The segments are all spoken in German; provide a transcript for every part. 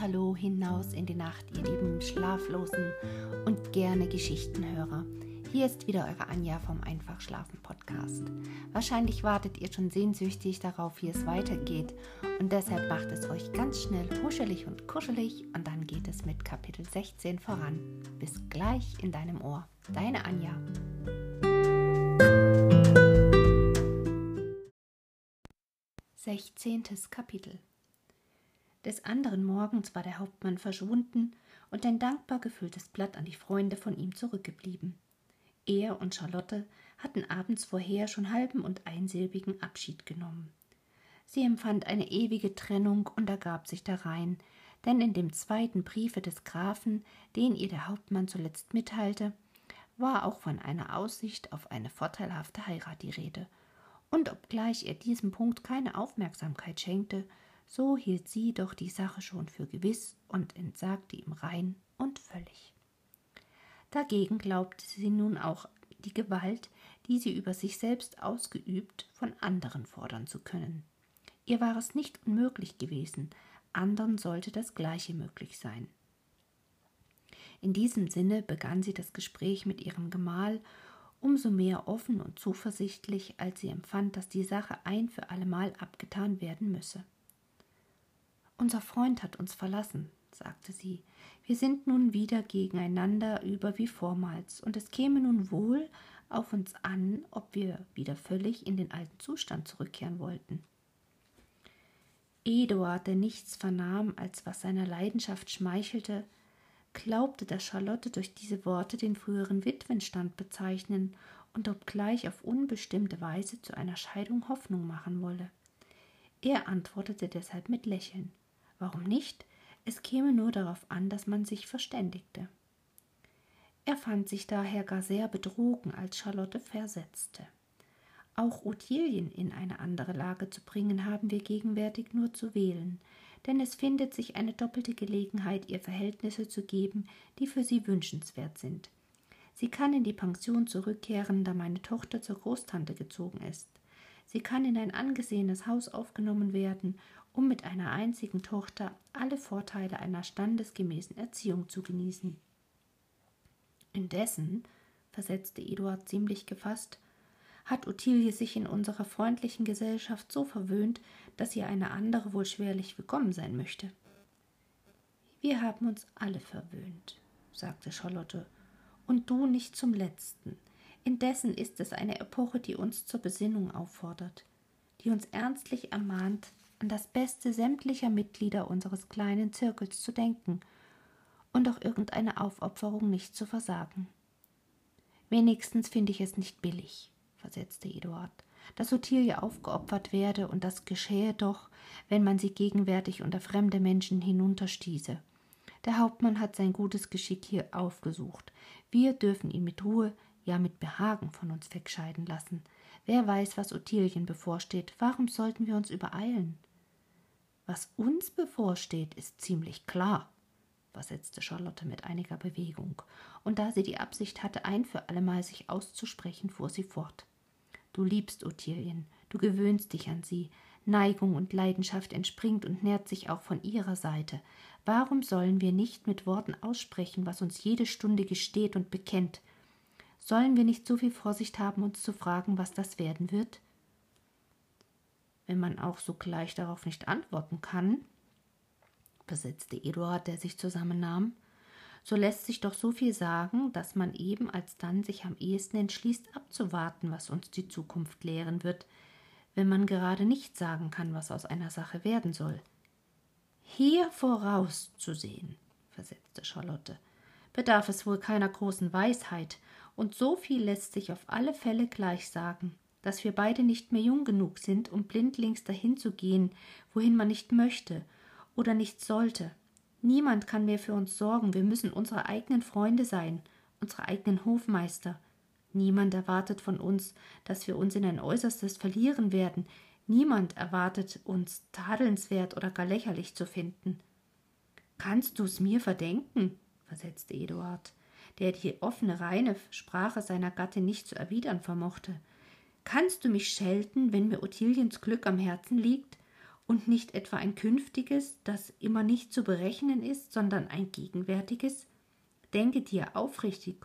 Hallo hinaus in die Nacht, ihr lieben Schlaflosen und gerne Geschichtenhörer. Hier ist wieder eure Anja vom Einfach Schlafen Podcast. Wahrscheinlich wartet ihr schon sehnsüchtig darauf, wie es weitergeht und deshalb macht es euch ganz schnell huschelig und kuschelig und dann geht es mit Kapitel 16 voran. Bis gleich in deinem Ohr. Deine Anja. Sechzehntes Kapitel des anderen Morgens war der Hauptmann verschwunden und ein dankbar gefülltes Blatt an die Freunde von ihm zurückgeblieben. Er und Charlotte hatten abends vorher schon halben und einsilbigen Abschied genommen. Sie empfand eine ewige Trennung und ergab sich darein, denn in dem zweiten Briefe des Grafen, den ihr der Hauptmann zuletzt mitteilte, war auch von einer Aussicht auf eine vorteilhafte Heirat die Rede, und obgleich er diesem Punkt keine Aufmerksamkeit schenkte, so hielt sie doch die Sache schon für gewiss und entsagte ihm rein und völlig. Dagegen glaubte sie nun auch die Gewalt, die sie über sich selbst ausgeübt, von anderen fordern zu können. Ihr war es nicht unmöglich gewesen, anderen sollte das gleiche möglich sein. In diesem Sinne begann sie das Gespräch mit ihrem Gemahl, umso mehr offen und zuversichtlich, als sie empfand, dass die Sache ein für allemal abgetan werden müsse. Unser Freund hat uns verlassen, sagte sie. Wir sind nun wieder gegeneinander über wie vormals, und es käme nun wohl auf uns an, ob wir wieder völlig in den alten Zustand zurückkehren wollten. Eduard, der nichts vernahm, als was seiner Leidenschaft schmeichelte, glaubte, dass Charlotte durch diese Worte den früheren Witwenstand bezeichnen und obgleich auf unbestimmte Weise zu einer Scheidung Hoffnung machen wolle. Er antwortete deshalb mit Lächeln. Warum nicht? Es käme nur darauf an, dass man sich verständigte. Er fand sich daher gar sehr betrogen, als Charlotte versetzte. Auch Ottilien in eine andere Lage zu bringen, haben wir gegenwärtig nur zu wählen, denn es findet sich eine doppelte Gelegenheit, ihr Verhältnisse zu geben, die für sie wünschenswert sind. Sie kann in die Pension zurückkehren, da meine Tochter zur Großtante gezogen ist. Sie kann in ein angesehenes Haus aufgenommen werden um mit einer einzigen Tochter alle Vorteile einer standesgemäßen Erziehung zu genießen. Indessen, versetzte Eduard ziemlich gefasst, hat Ottilie sich in unserer freundlichen Gesellschaft so verwöhnt, dass ihr eine andere wohl schwerlich willkommen sein möchte. Wir haben uns alle verwöhnt, sagte Charlotte, und du nicht zum letzten. Indessen ist es eine Epoche, die uns zur Besinnung auffordert, die uns ernstlich ermahnt, an das Beste sämtlicher Mitglieder unseres kleinen Zirkels zu denken und auch irgendeine Aufopferung nicht zu versagen. Wenigstens finde ich es nicht billig, versetzte Eduard, dass Ottilie aufgeopfert werde, und das geschehe doch, wenn man sie gegenwärtig unter fremde Menschen hinunterstieße. Der Hauptmann hat sein gutes Geschick hier aufgesucht. Wir dürfen ihn mit Ruhe, ja mit Behagen von uns wegscheiden lassen. Wer weiß, was Ottilien bevorsteht, warum sollten wir uns übereilen? Was uns bevorsteht, ist ziemlich klar, versetzte Charlotte mit einiger Bewegung, und da sie die Absicht hatte, ein für allemal sich auszusprechen, fuhr sie fort. Du liebst Ottilien, du gewöhnst dich an sie, Neigung und Leidenschaft entspringt und nährt sich auch von ihrer Seite. Warum sollen wir nicht mit Worten aussprechen, was uns jede Stunde gesteht und bekennt? Sollen wir nicht so viel Vorsicht haben, uns zu fragen, was das werden wird? wenn man auch sogleich darauf nicht antworten kann, versetzte Eduard, der sich zusammennahm, so lässt sich doch so viel sagen, dass man eben alsdann sich am ehesten entschließt, abzuwarten, was uns die Zukunft lehren wird, wenn man gerade nicht sagen kann, was aus einer Sache werden soll. Hier vorauszusehen, versetzte Charlotte, bedarf es wohl keiner großen Weisheit, und so viel lässt sich auf alle Fälle gleich sagen dass wir beide nicht mehr jung genug sind, um blindlings dahin zu gehen, wohin man nicht möchte oder nicht sollte. Niemand kann mehr für uns sorgen, wir müssen unsere eigenen Freunde sein, unsere eigenen Hofmeister. Niemand erwartet von uns, dass wir uns in ein Äußerstes verlieren werden, niemand erwartet uns tadelnswert oder gar lächerlich zu finden. Kannst du's mir verdenken? versetzte Eduard, der die offene, reine Sprache seiner Gattin nicht zu erwidern vermochte. Kannst du mich schelten, wenn mir Ottiliens Glück am Herzen liegt? und nicht etwa ein künftiges, das immer nicht zu berechnen ist, sondern ein gegenwärtiges? Denke dir aufrichtig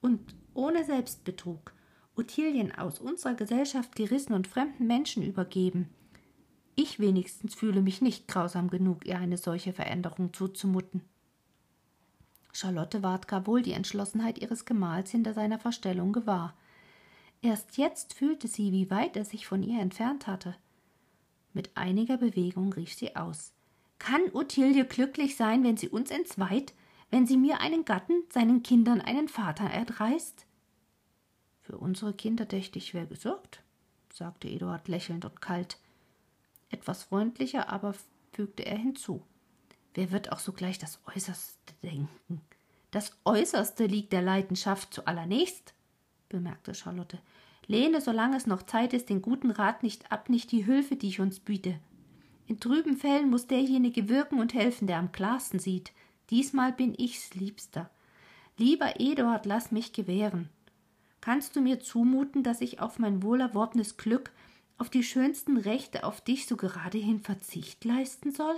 und ohne Selbstbetrug Ottilien aus unserer Gesellschaft gerissen und fremden Menschen übergeben. Ich wenigstens fühle mich nicht grausam genug, ihr eine solche Veränderung zuzumuten. Charlotte ward gar wohl die Entschlossenheit ihres Gemahls hinter seiner Verstellung gewahr. Erst jetzt fühlte sie, wie weit er sich von ihr entfernt hatte. Mit einiger Bewegung rief sie aus Kann Ottilie glücklich sein, wenn sie uns entzweit, wenn sie mir einen Gatten, seinen Kindern einen Vater erdreist? Für unsere Kinder dächte ich, wäre gesorgt, sagte Eduard lächelnd und kalt. Etwas freundlicher aber fügte er hinzu. Wer wird auch sogleich das Äußerste denken? Das Äußerste liegt der Leidenschaft zu allernächst bemerkte Charlotte. Lehne, solange es noch Zeit ist, den guten Rat nicht ab, nicht die Hilfe, die ich uns biete. In trüben Fällen muss derjenige wirken und helfen, der am klarsten sieht. Diesmal bin ich's, Liebster. Lieber Eduard, lass mich gewähren. Kannst du mir zumuten, dass ich auf mein wohlerwordenes Glück, auf die schönsten Rechte, auf dich so geradehin Verzicht leisten soll?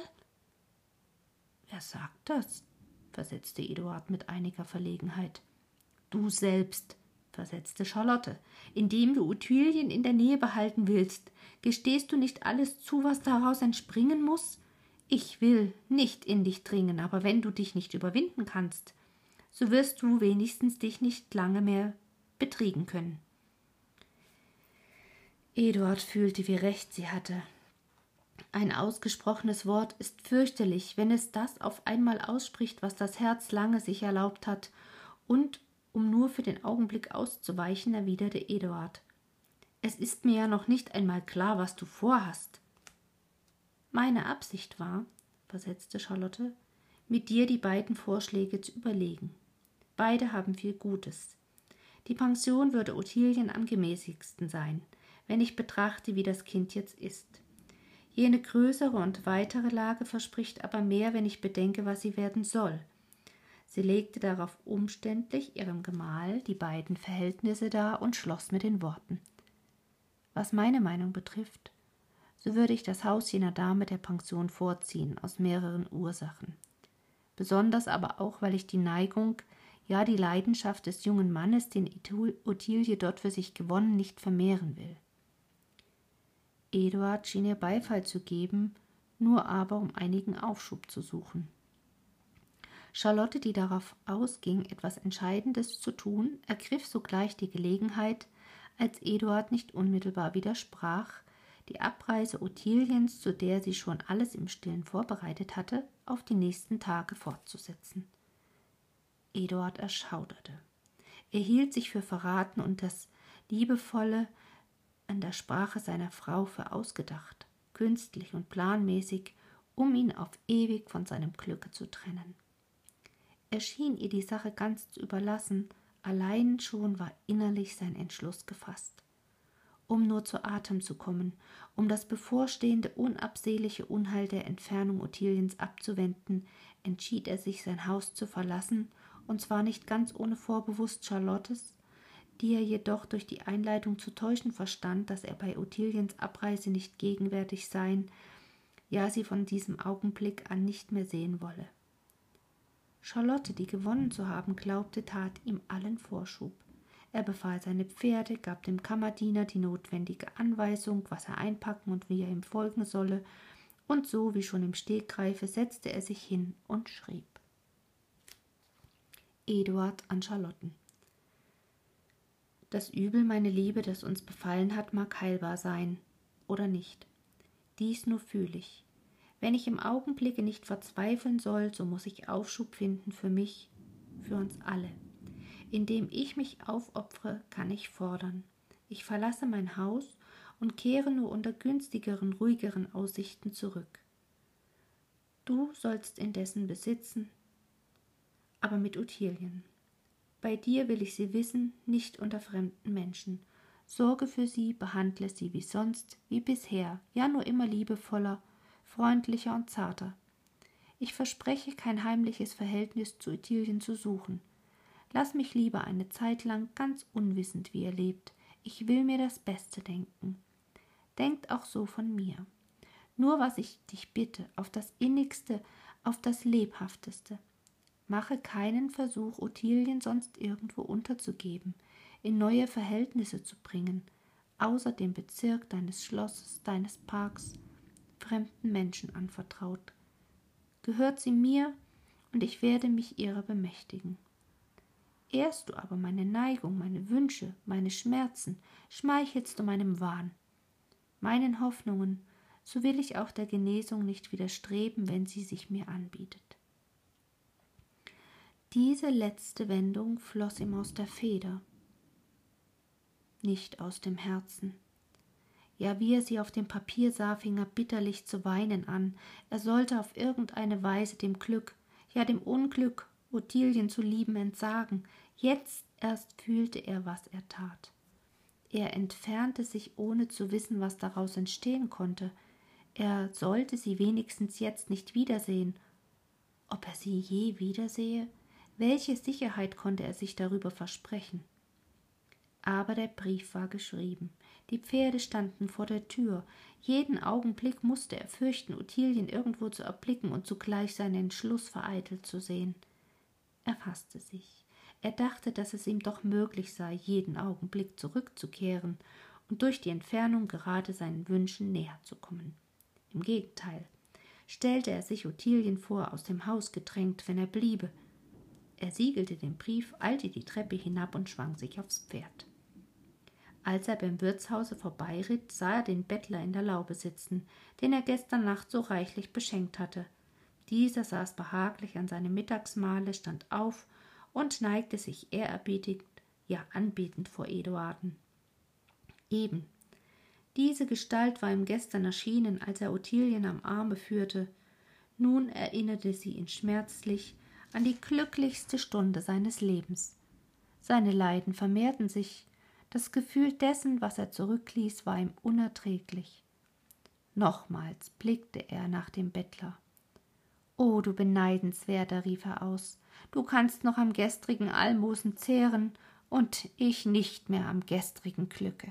Wer sagt das? versetzte Eduard mit einiger Verlegenheit. Du selbst, versetzte Charlotte. Indem du Ottilien in der Nähe behalten willst, gestehst du nicht alles zu, was daraus entspringen muss? Ich will nicht in dich dringen, aber wenn du dich nicht überwinden kannst, so wirst du wenigstens dich nicht lange mehr betriegen können. Eduard fühlte, wie recht sie hatte. Ein ausgesprochenes Wort ist fürchterlich, wenn es das auf einmal ausspricht, was das Herz lange sich erlaubt hat, und um nur für den Augenblick auszuweichen, erwiderte Eduard. Es ist mir ja noch nicht einmal klar, was du vorhast. Meine Absicht war, versetzte Charlotte, mit dir die beiden Vorschläge zu überlegen. Beide haben viel Gutes. Die Pension würde Ottilien am gemäßigsten sein, wenn ich betrachte, wie das Kind jetzt ist. Jene größere und weitere Lage verspricht aber mehr, wenn ich bedenke, was sie werden soll. Sie legte darauf umständlich ihrem Gemahl die beiden Verhältnisse dar und schloss mit den Worten Was meine Meinung betrifft, so würde ich das Haus jener Dame der Pension vorziehen, aus mehreren Ursachen. Besonders aber auch, weil ich die Neigung, ja die Leidenschaft des jungen Mannes, den Ottilie dort für sich gewonnen, nicht vermehren will. Eduard schien ihr Beifall zu geben, nur aber um einigen Aufschub zu suchen. Charlotte, die darauf ausging, etwas Entscheidendes zu tun, ergriff sogleich die Gelegenheit, als Eduard nicht unmittelbar widersprach, die Abreise Ottiliens, zu der sie schon alles im Stillen vorbereitet hatte, auf die nächsten Tage fortzusetzen. Eduard erschauderte. Er hielt sich für verraten und das Liebevolle an der Sprache seiner Frau für ausgedacht, künstlich und planmäßig, um ihn auf ewig von seinem Glücke zu trennen. Er schien ihr die Sache ganz zu überlassen, allein schon war innerlich sein Entschluss gefasst. Um nur zu Atem zu kommen, um das bevorstehende unabsehliche Unheil der Entfernung Ottiliens abzuwenden, entschied er sich, sein Haus zu verlassen, und zwar nicht ganz ohne Vorbewusst Charlottes, die er jedoch durch die Einleitung zu täuschen verstand, dass er bei Ottiliens Abreise nicht gegenwärtig sein, ja sie von diesem Augenblick an nicht mehr sehen wolle. Charlotte, die gewonnen zu haben glaubte, tat ihm allen Vorschub. Er befahl seine Pferde, gab dem Kammerdiener die notwendige Anweisung, was er einpacken und wie er ihm folgen solle, und so wie schon im Stegreife setzte er sich hin und schrieb. Eduard an Charlotten. Das Übel, meine Liebe, das uns befallen hat, mag heilbar sein oder nicht. Dies nur fühle ich. Wenn ich im Augenblicke nicht verzweifeln soll, so muss ich Aufschub finden für mich, für uns alle. Indem ich mich aufopfere, kann ich fordern. Ich verlasse mein Haus und kehre nur unter günstigeren, ruhigeren Aussichten zurück. Du sollst indessen besitzen, aber mit Ottilien. Bei dir will ich sie wissen, nicht unter fremden Menschen. Sorge für sie, behandle sie wie sonst, wie bisher, ja nur immer liebevoller freundlicher und zarter. Ich verspreche, kein heimliches Verhältnis zu Ottilien zu suchen. Lass mich lieber eine Zeit lang ganz unwissend, wie er lebt. Ich will mir das Beste denken. Denkt auch so von mir. Nur was ich dich bitte, auf das innigste, auf das lebhafteste. Mache keinen Versuch, Ottilien sonst irgendwo unterzugeben, in neue Verhältnisse zu bringen, außer dem Bezirk deines Schlosses, deines Parks, fremden Menschen anvertraut. Gehört sie mir, und ich werde mich ihrer bemächtigen. Ehrst du aber meine Neigung, meine Wünsche, meine Schmerzen, schmeichelst du meinem Wahn, meinen Hoffnungen, so will ich auch der Genesung nicht widerstreben, wenn sie sich mir anbietet. Diese letzte Wendung floss ihm aus der Feder, nicht aus dem Herzen. Ja, wie er sie auf dem Papier sah, fing er bitterlich zu weinen an. Er sollte auf irgendeine Weise dem Glück, ja dem Unglück, Ottilien zu lieben, entsagen. Jetzt erst fühlte er, was er tat. Er entfernte sich, ohne zu wissen, was daraus entstehen konnte. Er sollte sie wenigstens jetzt nicht wiedersehen. Ob er sie je wiedersehe? Welche Sicherheit konnte er sich darüber versprechen? Aber der Brief war geschrieben. Die Pferde standen vor der Tür. Jeden Augenblick musste er fürchten, Ottilien irgendwo zu erblicken und zugleich seinen Entschluss vereitelt zu sehen. Er fasste sich. Er dachte, dass es ihm doch möglich sei, jeden Augenblick zurückzukehren und durch die Entfernung gerade seinen Wünschen näher zu kommen. Im Gegenteil, stellte er sich Ottilien vor, aus dem Haus gedrängt, wenn er bliebe. Er siegelte den Brief, eilte die Treppe hinab und schwang sich aufs Pferd. Als er beim Wirtshause vorbeiritt, sah er den Bettler in der Laube sitzen, den er gestern Nacht so reichlich beschenkt hatte. Dieser saß behaglich an seinem Mittagsmahle, stand auf und neigte sich ehrerbietig, ja anbetend vor Eduarden. Eben, diese Gestalt war ihm gestern erschienen, als er Ottilien am Arme führte. Nun erinnerte sie ihn schmerzlich an die glücklichste Stunde seines Lebens. Seine Leiden vermehrten sich, das Gefühl dessen, was er zurückließ, war ihm unerträglich. Nochmals blickte er nach dem Bettler. O du Beneidenswerter, rief er aus, du kannst noch am gestrigen Almosen zehren und ich nicht mehr am gestrigen Glücke.